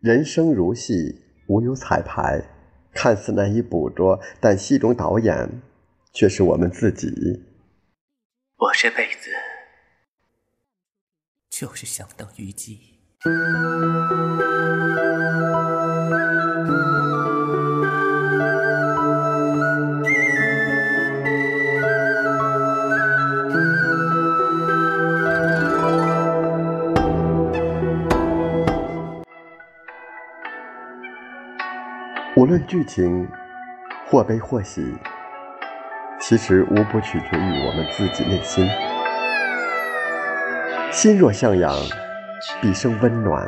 人生如戏，无有彩排，看似难以捕捉，但戏中导演却是我们自己。我这辈子就是想当虞姬。无论剧情或悲或喜，其实无不取决于我们自己内心。心若向阳，必生温暖；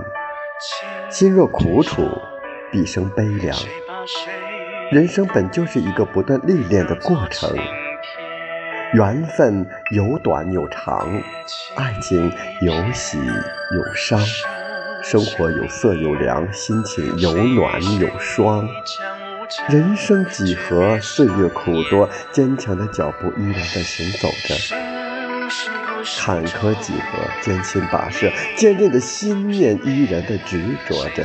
心若苦楚，必生悲凉。人生本就是一个不断历练的过程，缘分有短有长，爱情有喜有伤。生活有色有凉，心情有暖有霜。人生几何，岁月苦多，坚强的脚步依然在行走着。坎坷几何，艰辛跋涉，坚韧的心念依然在执着着。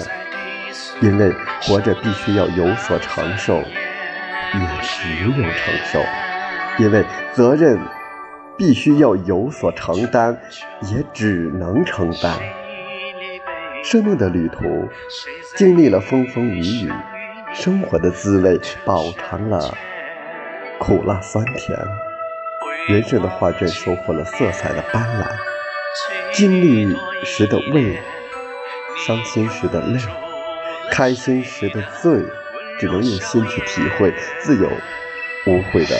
因为活着必须要有所承受，也只有承受；因为责任必须要有所承担，也只能承担。生命的旅途，经历了风风雨雨，生活的滋味饱尝了苦辣酸甜，人生的画卷收获了色彩的斑斓。经历时的味，伤心时的泪，开心时的醉，只能用心去体会自有无悔的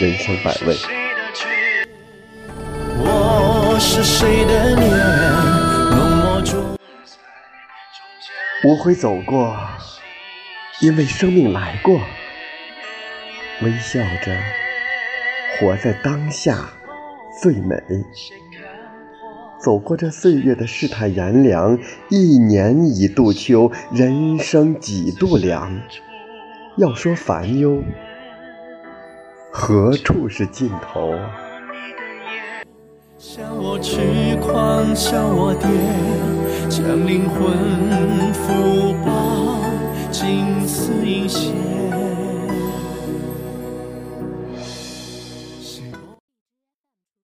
人生百味。我是谁的我会走过，因为生命来过，微笑着活在当下最美。走过这岁月的世态炎凉，一年一度秋，人生几度凉。要说烦忧，何处是尽头？笑我痴狂，笑我癫，将灵魂